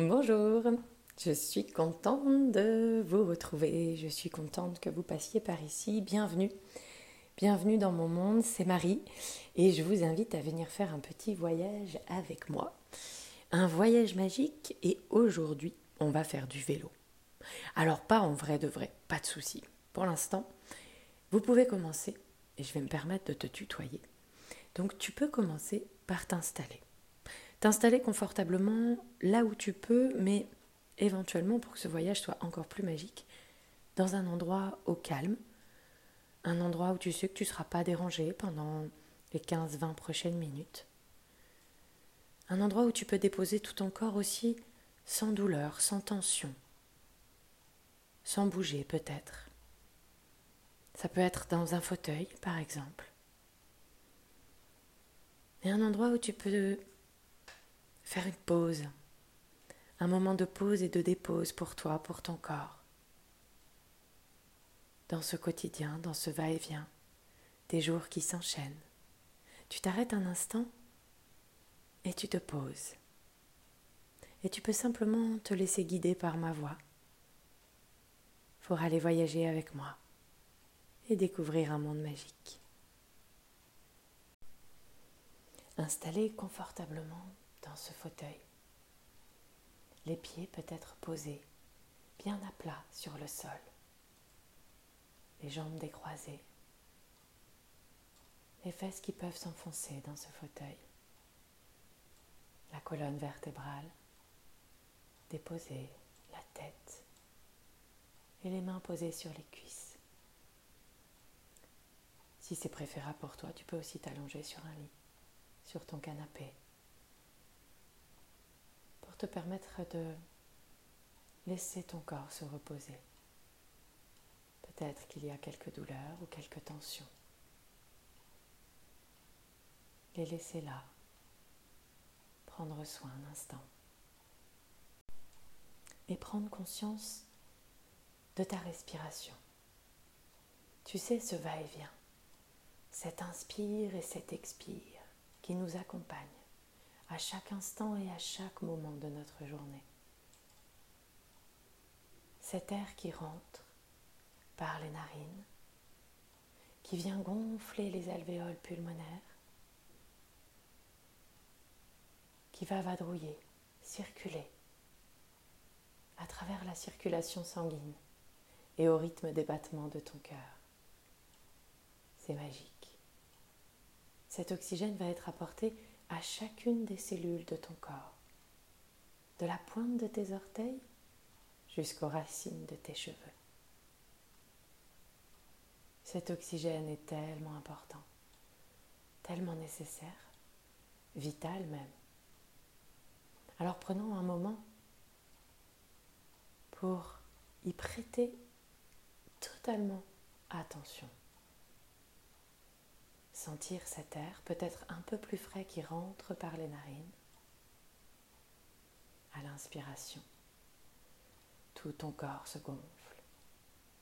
Bonjour, je suis contente de vous retrouver, je suis contente que vous passiez par ici, bienvenue. Bienvenue dans mon monde, c'est Marie et je vous invite à venir faire un petit voyage avec moi. Un voyage magique et aujourd'hui on va faire du vélo. Alors pas en vrai de vrai, pas de souci. Pour l'instant, vous pouvez commencer et je vais me permettre de te tutoyer. Donc tu peux commencer par t'installer t'installer confortablement là où tu peux, mais éventuellement pour que ce voyage soit encore plus magique, dans un endroit au calme, un endroit où tu sais que tu ne seras pas dérangé pendant les 15-20 prochaines minutes. Un endroit où tu peux déposer tout ton corps aussi sans douleur, sans tension, sans bouger peut-être. Ça peut être dans un fauteuil, par exemple. Et un endroit où tu peux faire une pause, un moment de pause et de dépose pour toi, pour ton corps. Dans ce quotidien, dans ce va-et-vient, des jours qui s'enchaînent, tu t'arrêtes un instant et tu te poses. Et tu peux simplement te laisser guider par ma voix pour aller voyager avec moi et découvrir un monde magique. Installé confortablement dans ce fauteuil. Les pieds peut-être posés bien à plat sur le sol. Les jambes décroisées. Les fesses qui peuvent s'enfoncer dans ce fauteuil. La colonne vertébrale déposée, la tête et les mains posées sur les cuisses. Si c'est préférable pour toi, tu peux aussi t'allonger sur un lit, sur ton canapé te permettre de laisser ton corps se reposer. Peut-être qu'il y a quelques douleurs ou quelques tensions. Les laisser là, prendre soin un instant. Et prendre conscience de ta respiration. Tu sais, ce va-et-vient, cet inspire et cet expire qui nous accompagne à chaque instant et à chaque moment de notre journée. Cet air qui rentre par les narines, qui vient gonfler les alvéoles pulmonaires, qui va vadrouiller, circuler à travers la circulation sanguine et au rythme des battements de ton cœur. C'est magique. Cet oxygène va être apporté à chacune des cellules de ton corps, de la pointe de tes orteils jusqu'aux racines de tes cheveux. Cet oxygène est tellement important, tellement nécessaire, vital même. Alors prenons un moment pour y prêter totalement attention sentir cet air peut-être un peu plus frais qui rentre par les narines. À l'inspiration, tout ton corps se gonfle,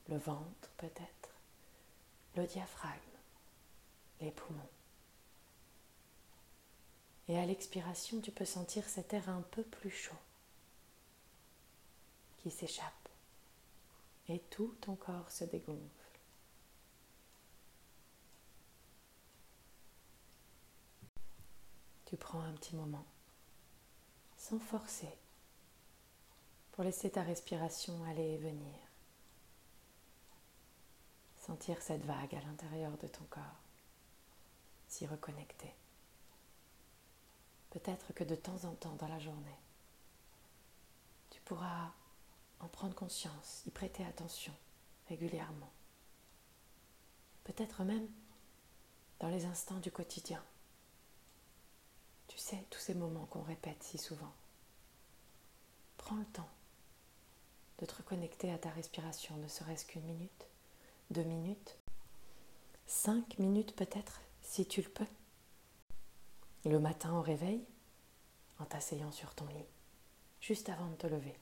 le ventre peut-être, le diaphragme, les poumons. Et à l'expiration, tu peux sentir cet air un peu plus chaud qui s'échappe et tout ton corps se dégonfle. Tu prends un petit moment, sans forcer, pour laisser ta respiration aller et venir. Sentir cette vague à l'intérieur de ton corps, s'y reconnecter. Peut-être que de temps en temps dans la journée, tu pourras en prendre conscience, y prêter attention régulièrement. Peut-être même dans les instants du quotidien tu sais, tous ces moments qu'on répète si souvent. Prends le temps de te reconnecter à ta respiration, ne serait-ce qu'une minute, deux minutes, cinq minutes peut-être, si tu le peux. Le matin au réveil, en t'asseyant sur ton lit, juste avant de te lever.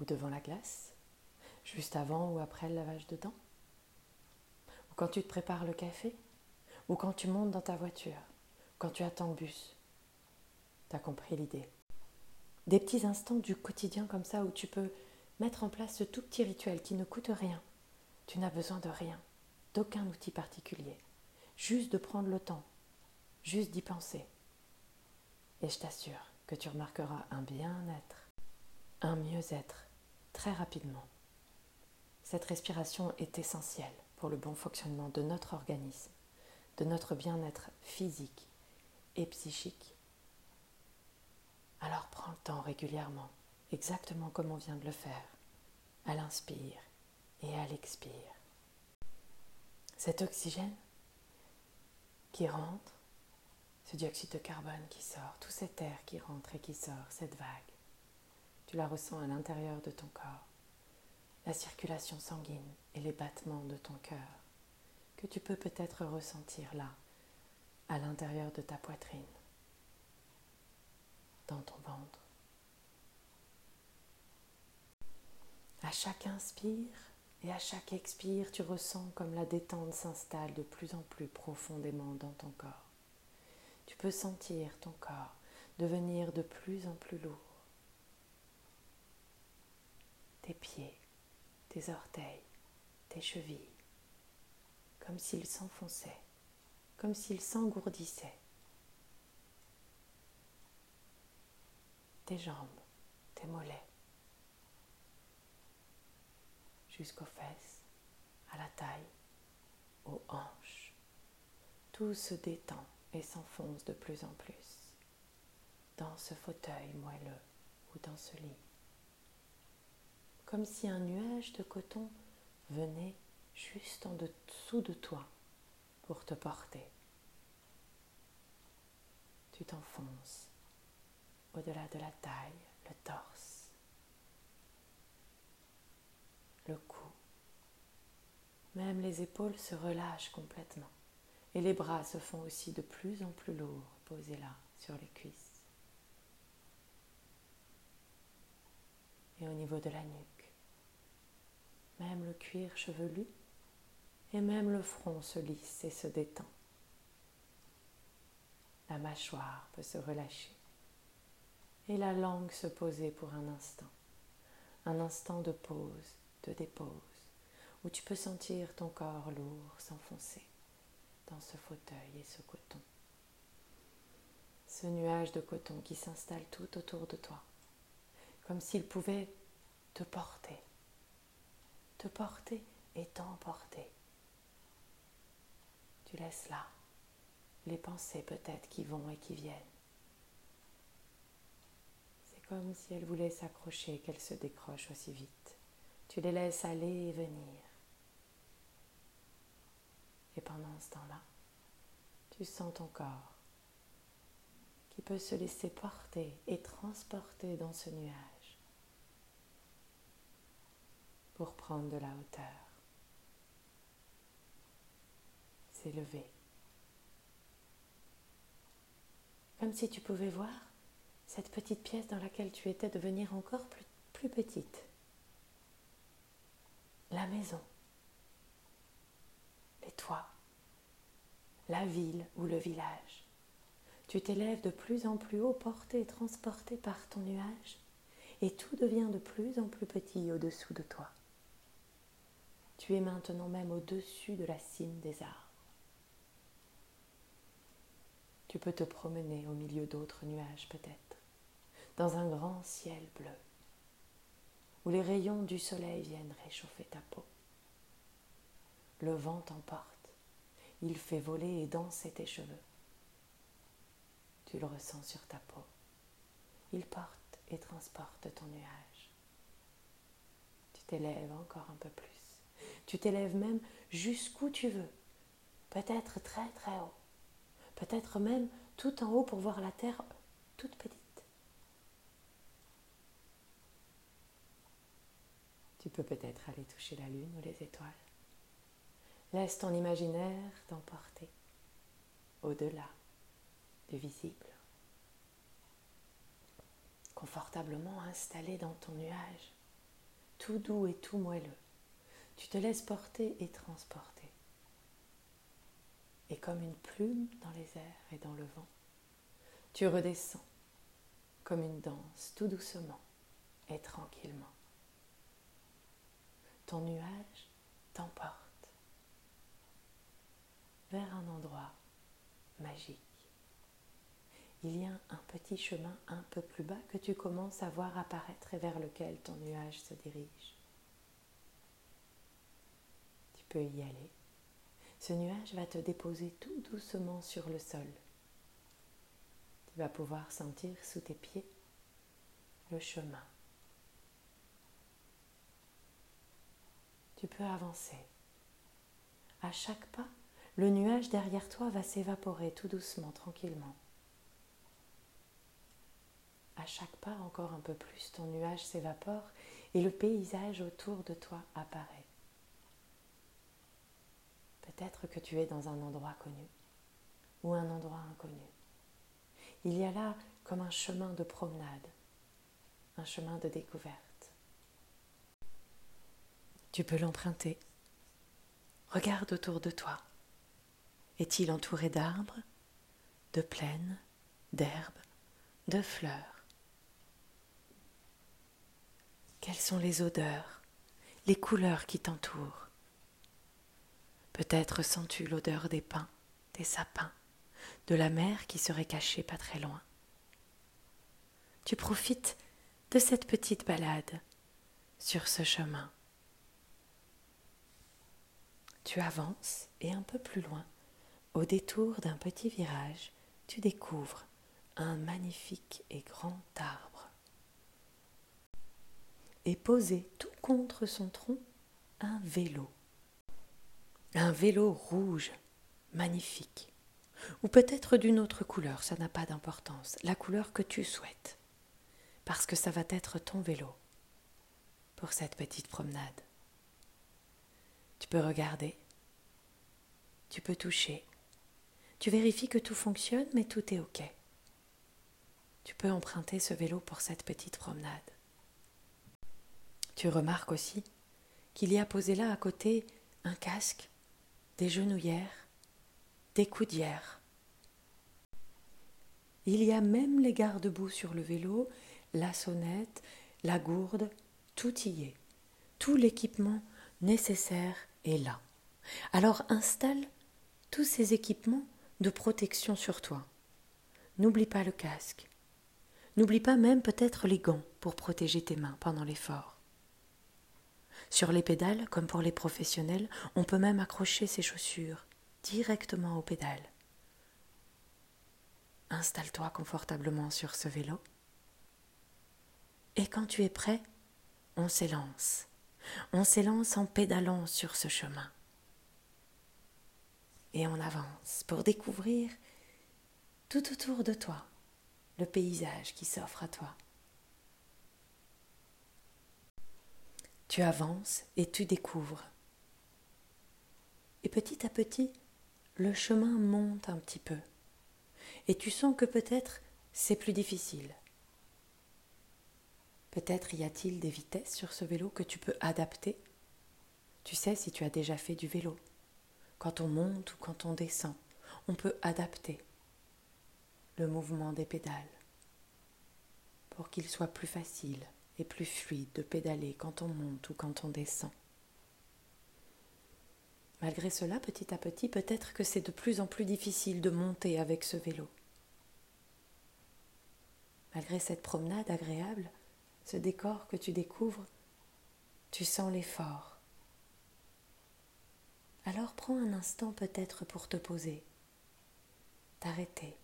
Ou devant la glace, juste avant ou après le lavage de dents. Ou quand tu te prépares le café, ou quand tu montes dans ta voiture quand tu attends le bus. T'as compris l'idée. des petits instants du quotidien comme ça où tu peux mettre en place ce tout petit rituel qui ne coûte rien. Tu n'as besoin de rien, d'aucun outil particulier, juste de prendre le temps, juste d'y penser. Et je t'assure que tu remarqueras un bien-être, un mieux-être très rapidement. Cette respiration est essentielle pour le bon fonctionnement de notre organisme, de notre bien-être physique et psychique. Alors prends le temps régulièrement, exactement comme on vient de le faire, à l'inspire et à l'expire. Cet oxygène qui rentre, ce dioxyde de carbone qui sort, tout cet air qui rentre et qui sort, cette vague, tu la ressens à l'intérieur de ton corps, la circulation sanguine et les battements de ton cœur, que tu peux peut-être ressentir là, à l'intérieur de ta poitrine, dans ton ventre. À chaque inspire et à chaque expire, tu ressens comme la détente s'installe de plus en plus profondément dans ton corps. Tu peux sentir ton corps devenir de plus en plus lourd. Tes pieds, tes orteils, tes chevilles, comme s'ils s'enfonçaient, comme s'ils s'engourdissaient. Tes jambes, tes mollets, jusqu'aux fesses, à la taille, aux hanches. Tout se détend et s'enfonce de plus en plus dans ce fauteuil moelleux ou dans ce lit. Comme si un nuage de coton venait juste en dessous de toi pour te porter. Tu t'enfonces au-delà de la taille, le torse, le cou. Même les épaules se relâchent complètement et les bras se font aussi de plus en plus lourds posés là sur les cuisses. Et au niveau de la nuque, même le cuir chevelu et même le front se lisse et se détend. La mâchoire peut se relâcher et la langue se poser pour un instant, un instant de pause de dépose, où tu peux sentir ton corps lourd s'enfoncer dans ce fauteuil et ce coton. Ce nuage de coton qui s'installe tout autour de toi, comme s'il pouvait te porter, te porter et t'emporter. Tu laisses là les pensées peut-être qui vont et qui viennent. C'est comme si elles voulaient s'accrocher, qu'elles se décrochent aussi vite. Tu les laisses aller et venir. Et pendant ce temps-là, tu sens ton corps qui peut se laisser porter et transporter dans ce nuage pour prendre de la hauteur, s'élever. Comme si tu pouvais voir cette petite pièce dans laquelle tu étais devenir encore plus, plus petite la maison, les toits, la ville ou le village. Tu t'élèves de plus en plus haut, porté et transporté par ton nuage, et tout devient de plus en plus petit au-dessous de toi. Tu es maintenant même au-dessus de la cime des arbres. Tu peux te promener au milieu d'autres nuages peut-être, dans un grand ciel bleu où les rayons du soleil viennent réchauffer ta peau. Le vent t'emporte, il fait voler et danser tes cheveux. Tu le ressens sur ta peau. Il porte et transporte ton nuage. Tu t'élèves encore un peu plus. Tu t'élèves même jusqu'où tu veux. Peut-être très très haut. Peut-être même tout en haut pour voir la terre toute petite. Tu peux peut-être aller toucher la lune ou les étoiles. Laisse ton imaginaire t'emporter au-delà du visible. Confortablement installé dans ton nuage, tout doux et tout moelleux, tu te laisses porter et transporter. Et comme une plume dans les airs et dans le vent, tu redescends comme une danse, tout doucement et tranquillement. Ton nuage t'emporte vers un endroit magique. Il y a un petit chemin un peu plus bas que tu commences à voir apparaître et vers lequel ton nuage se dirige. Tu peux y aller. Ce nuage va te déposer tout doucement sur le sol. Tu vas pouvoir sentir sous tes pieds le chemin. Tu peux avancer. À chaque pas, le nuage derrière toi va s'évaporer tout doucement, tranquillement. À chaque pas, encore un peu plus, ton nuage s'évapore et le paysage autour de toi apparaît. Peut-être que tu es dans un endroit connu ou un endroit inconnu. Il y a là comme un chemin de promenade, un chemin de découverte. Tu peux l'emprunter. Regarde autour de toi. Est-il entouré d'arbres, de plaines, d'herbes, de fleurs? Quelles sont les odeurs, les couleurs qui t'entourent? Peut-être sens-tu l'odeur des pins, des sapins, de la mer qui serait cachée pas très loin. Tu profites de cette petite balade sur ce chemin. Tu avances et un peu plus loin, au détour d'un petit virage, tu découvres un magnifique et grand arbre. Et posé tout contre son tronc, un vélo. Un vélo rouge, magnifique. Ou peut-être d'une autre couleur, ça n'a pas d'importance. La couleur que tu souhaites. Parce que ça va être ton vélo pour cette petite promenade. Tu peux regarder, tu peux toucher, tu vérifies que tout fonctionne, mais tout est OK. Tu peux emprunter ce vélo pour cette petite promenade. Tu remarques aussi qu'il y a posé là à côté un casque, des genouillères, des coudières. Il y a même les garde-boue sur le vélo, la sonnette, la gourde, tout y est. Tout l'équipement nécessaire est là. Alors installe tous ces équipements de protection sur toi. N'oublie pas le casque. N'oublie pas même peut-être les gants pour protéger tes mains pendant l'effort. Sur les pédales, comme pour les professionnels, on peut même accrocher ses chaussures directement aux pédales. Installe-toi confortablement sur ce vélo. Et quand tu es prêt, on s'élance. On s'élance en pédalant sur ce chemin et on avance pour découvrir tout autour de toi le paysage qui s'offre à toi. Tu avances et tu découvres. Et petit à petit, le chemin monte un petit peu. Et tu sens que peut-être c'est plus difficile. Peut-être y a-t-il des vitesses sur ce vélo que tu peux adapter. Tu sais si tu as déjà fait du vélo quand on monte ou quand on descend, on peut adapter le mouvement des pédales pour qu'il soit plus facile et plus fluide de pédaler quand on monte ou quand on descend. Malgré cela, petit à petit, peut-être que c'est de plus en plus difficile de monter avec ce vélo. Malgré cette promenade agréable, ce décor que tu découvres, tu sens l'effort, alors prends un instant peut-être pour te poser, t'arrêter,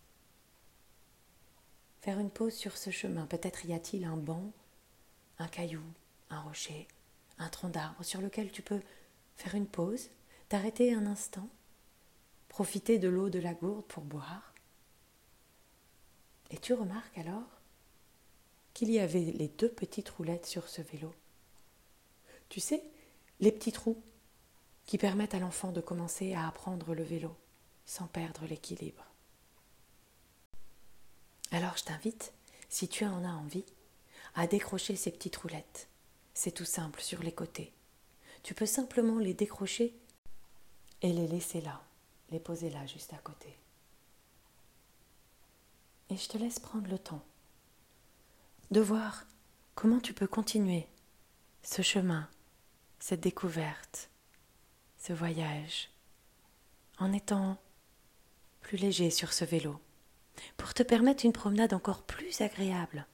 faire une pause sur ce chemin. Peut-être y a-t-il un banc, un caillou, un rocher, un tronc d'arbre sur lequel tu peux faire une pause, t'arrêter un instant, profiter de l'eau de la gourde pour boire. Et tu remarques alors qu'il y avait les deux petites roulettes sur ce vélo. Tu sais, les petits trous qui permettent à l'enfant de commencer à apprendre le vélo sans perdre l'équilibre. Alors je t'invite, si tu en as envie, à décrocher ces petites roulettes. C'est tout simple sur les côtés. Tu peux simplement les décrocher et les laisser là, les poser là juste à côté. Et je te laisse prendre le temps de voir comment tu peux continuer ce chemin, cette découverte, ce voyage, en étant plus léger sur ce vélo, pour te permettre une promenade encore plus agréable.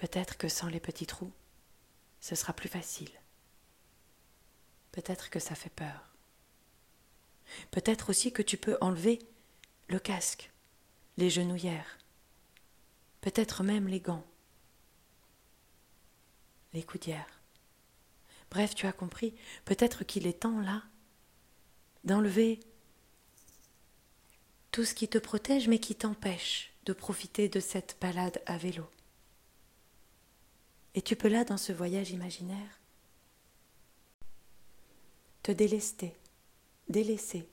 Peut-être que sans les petits trous, ce sera plus facile. Peut-être que ça fait peur. Peut-être aussi que tu peux enlever le casque, les genouillères, peut-être même les gants, les coudières. Bref, tu as compris, peut-être qu'il est temps là d'enlever tout ce qui te protège mais qui t'empêche de profiter de cette balade à vélo. Et tu peux là, dans ce voyage imaginaire, te délester, délaisser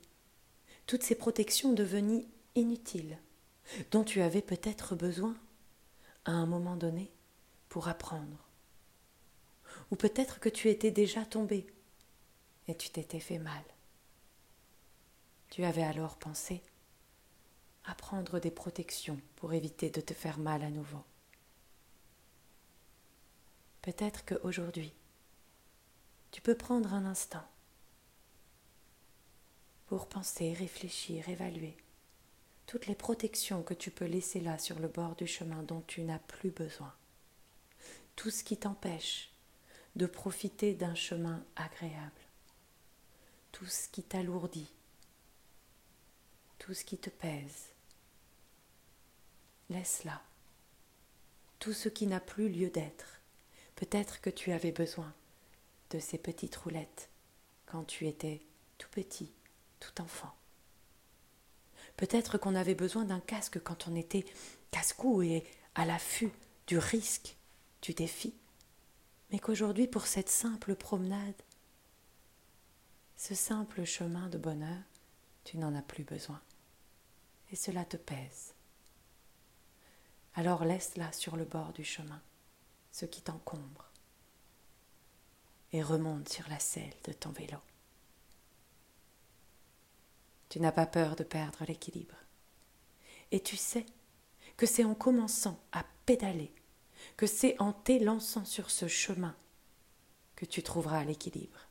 toutes ces protections devenues inutiles, dont tu avais peut-être besoin à un moment donné pour apprendre. Ou peut-être que tu étais déjà tombé et tu t'étais fait mal. Tu avais alors pensé à prendre des protections pour éviter de te faire mal à nouveau. Peut-être qu'aujourd'hui, tu peux prendre un instant pour penser, réfléchir, évaluer toutes les protections que tu peux laisser là sur le bord du chemin dont tu n'as plus besoin. Tout ce qui t'empêche de profiter d'un chemin agréable. Tout ce qui t'alourdit. Tout ce qui te pèse. Laisse là. Tout ce qui n'a plus lieu d'être. Peut-être que tu avais besoin de ces petites roulettes quand tu étais tout petit tout enfant. Peut-être qu'on avait besoin d'un casque quand on était casse-cou et à l'affût du risque, du défi, mais qu'aujourd'hui, pour cette simple promenade, ce simple chemin de bonheur, tu n'en as plus besoin. Et cela te pèse. Alors laisse-la sur le bord du chemin, ce qui t'encombre, et remonte sur la selle de ton vélo. Tu n'as pas peur de perdre l'équilibre. Et tu sais que c'est en commençant à pédaler, que c'est en t'élançant sur ce chemin que tu trouveras l'équilibre.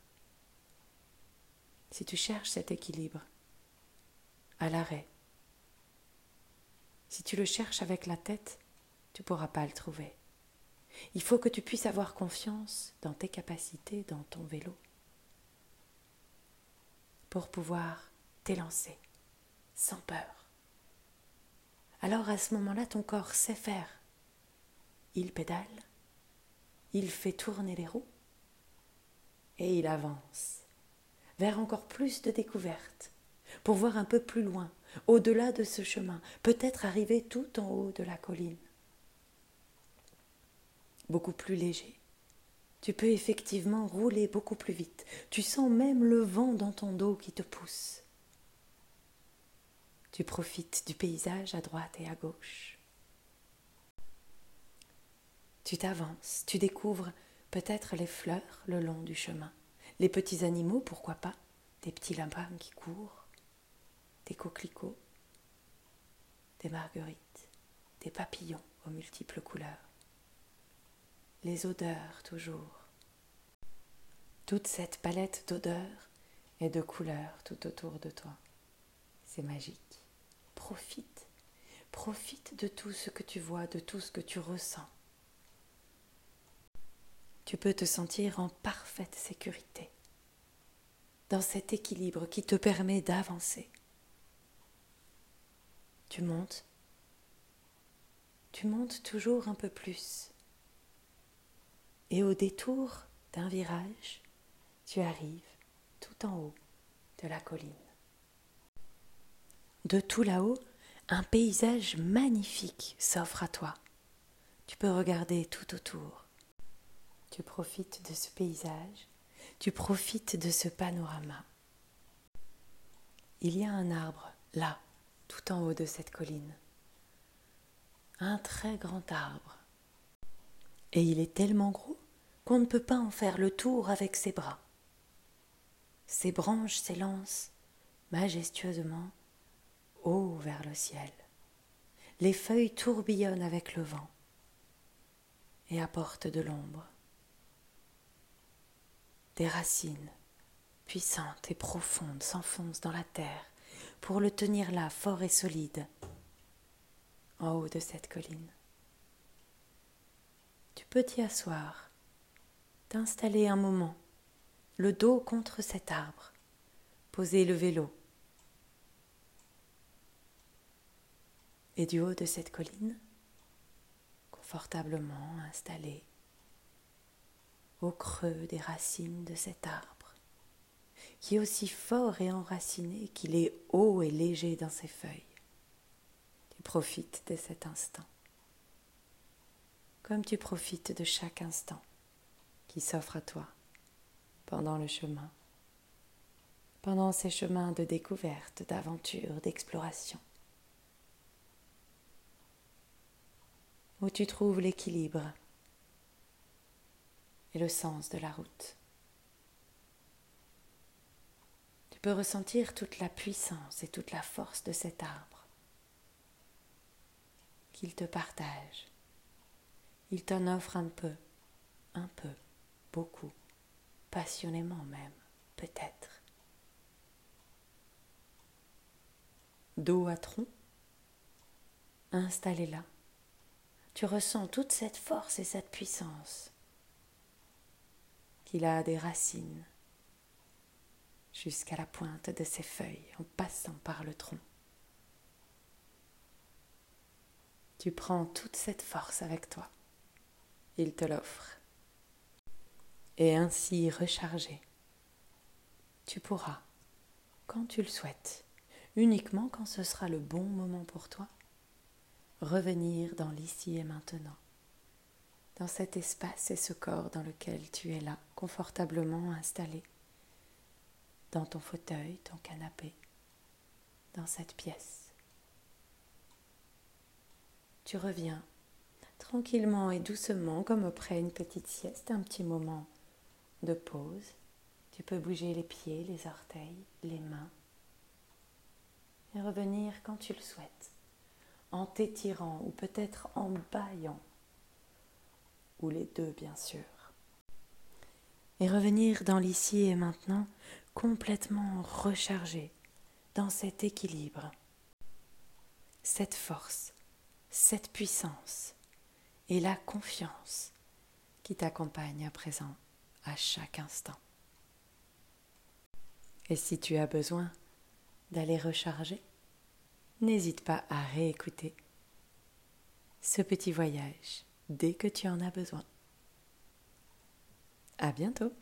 Si tu cherches cet équilibre à l'arrêt, si tu le cherches avec la tête, tu ne pourras pas le trouver. Il faut que tu puisses avoir confiance dans tes capacités, dans ton vélo, pour pouvoir lancé, sans peur. Alors à ce moment-là, ton corps sait faire. Il pédale, il fait tourner les roues et il avance vers encore plus de découvertes, pour voir un peu plus loin, au-delà de ce chemin, peut-être arriver tout en haut de la colline. Beaucoup plus léger. Tu peux effectivement rouler beaucoup plus vite. Tu sens même le vent dans ton dos qui te pousse. Tu profites du paysage à droite et à gauche. Tu t'avances, tu découvres peut-être les fleurs le long du chemin, les petits animaux, pourquoi pas, des petits lapins qui courent, des coquelicots, des marguerites, des papillons aux multiples couleurs, les odeurs toujours. Toute cette palette d'odeurs et de couleurs tout autour de toi, c'est magique profite. Profite de tout ce que tu vois, de tout ce que tu ressens. Tu peux te sentir en parfaite sécurité, dans cet équilibre qui te permet d'avancer. Tu montes, tu montes toujours un peu plus. Et au détour d'un virage, tu arrives tout en haut de la colline. De tout là-haut, un paysage magnifique s'offre à toi. Tu peux regarder tout autour. Tu profites de ce paysage, tu profites de ce panorama. Il y a un arbre là, tout en haut de cette colline. Un très grand arbre. Et il est tellement gros qu'on ne peut pas en faire le tour avec ses bras. Ses branches s'élancent majestueusement haut vers le ciel. les feuilles tourbillonnent avec le vent et apportent de l'ombre. Des racines puissantes et profondes s'enfoncent dans la terre pour le tenir là fort et solide en haut de cette colline. Tu peux t'y asseoir, t'installer un moment, le dos contre cet arbre, poser le vélo. Et du haut de cette colline, confortablement installé au creux des racines de cet arbre, qui est aussi fort et enraciné qu'il est haut et léger dans ses feuilles. Tu profites de cet instant, comme tu profites de chaque instant qui s'offre à toi pendant le chemin, pendant ces chemins de découverte, d'aventure, d'exploration. où tu trouves l'équilibre et le sens de la route. Tu peux ressentir toute la puissance et toute la force de cet arbre qu'il te partage. Il t'en offre un peu, un peu, beaucoup, passionnément même, peut-être. Dos à tronc, installé là tu ressens toute cette force et cette puissance qu'il a des racines jusqu'à la pointe de ses feuilles en passant par le tronc. Tu prends toute cette force avec toi. Il te l'offre. Et ainsi rechargé, tu pourras, quand tu le souhaites, uniquement quand ce sera le bon moment pour toi, revenir dans l'ici et maintenant, dans cet espace et ce corps dans lequel tu es là, confortablement installé, dans ton fauteuil, ton canapé, dans cette pièce. Tu reviens tranquillement et doucement, comme après une petite sieste, un petit moment de pause. Tu peux bouger les pieds, les orteils, les mains et revenir quand tu le souhaites en t'étirant ou peut-être en baillant, ou les deux bien sûr. Et revenir dans l'ici et maintenant complètement rechargé dans cet équilibre, cette force, cette puissance et la confiance qui t'accompagne à présent à chaque instant. Et si tu as besoin d'aller recharger, n'hésite pas à réécouter ce petit voyage dès que tu en as besoin. À bientôt!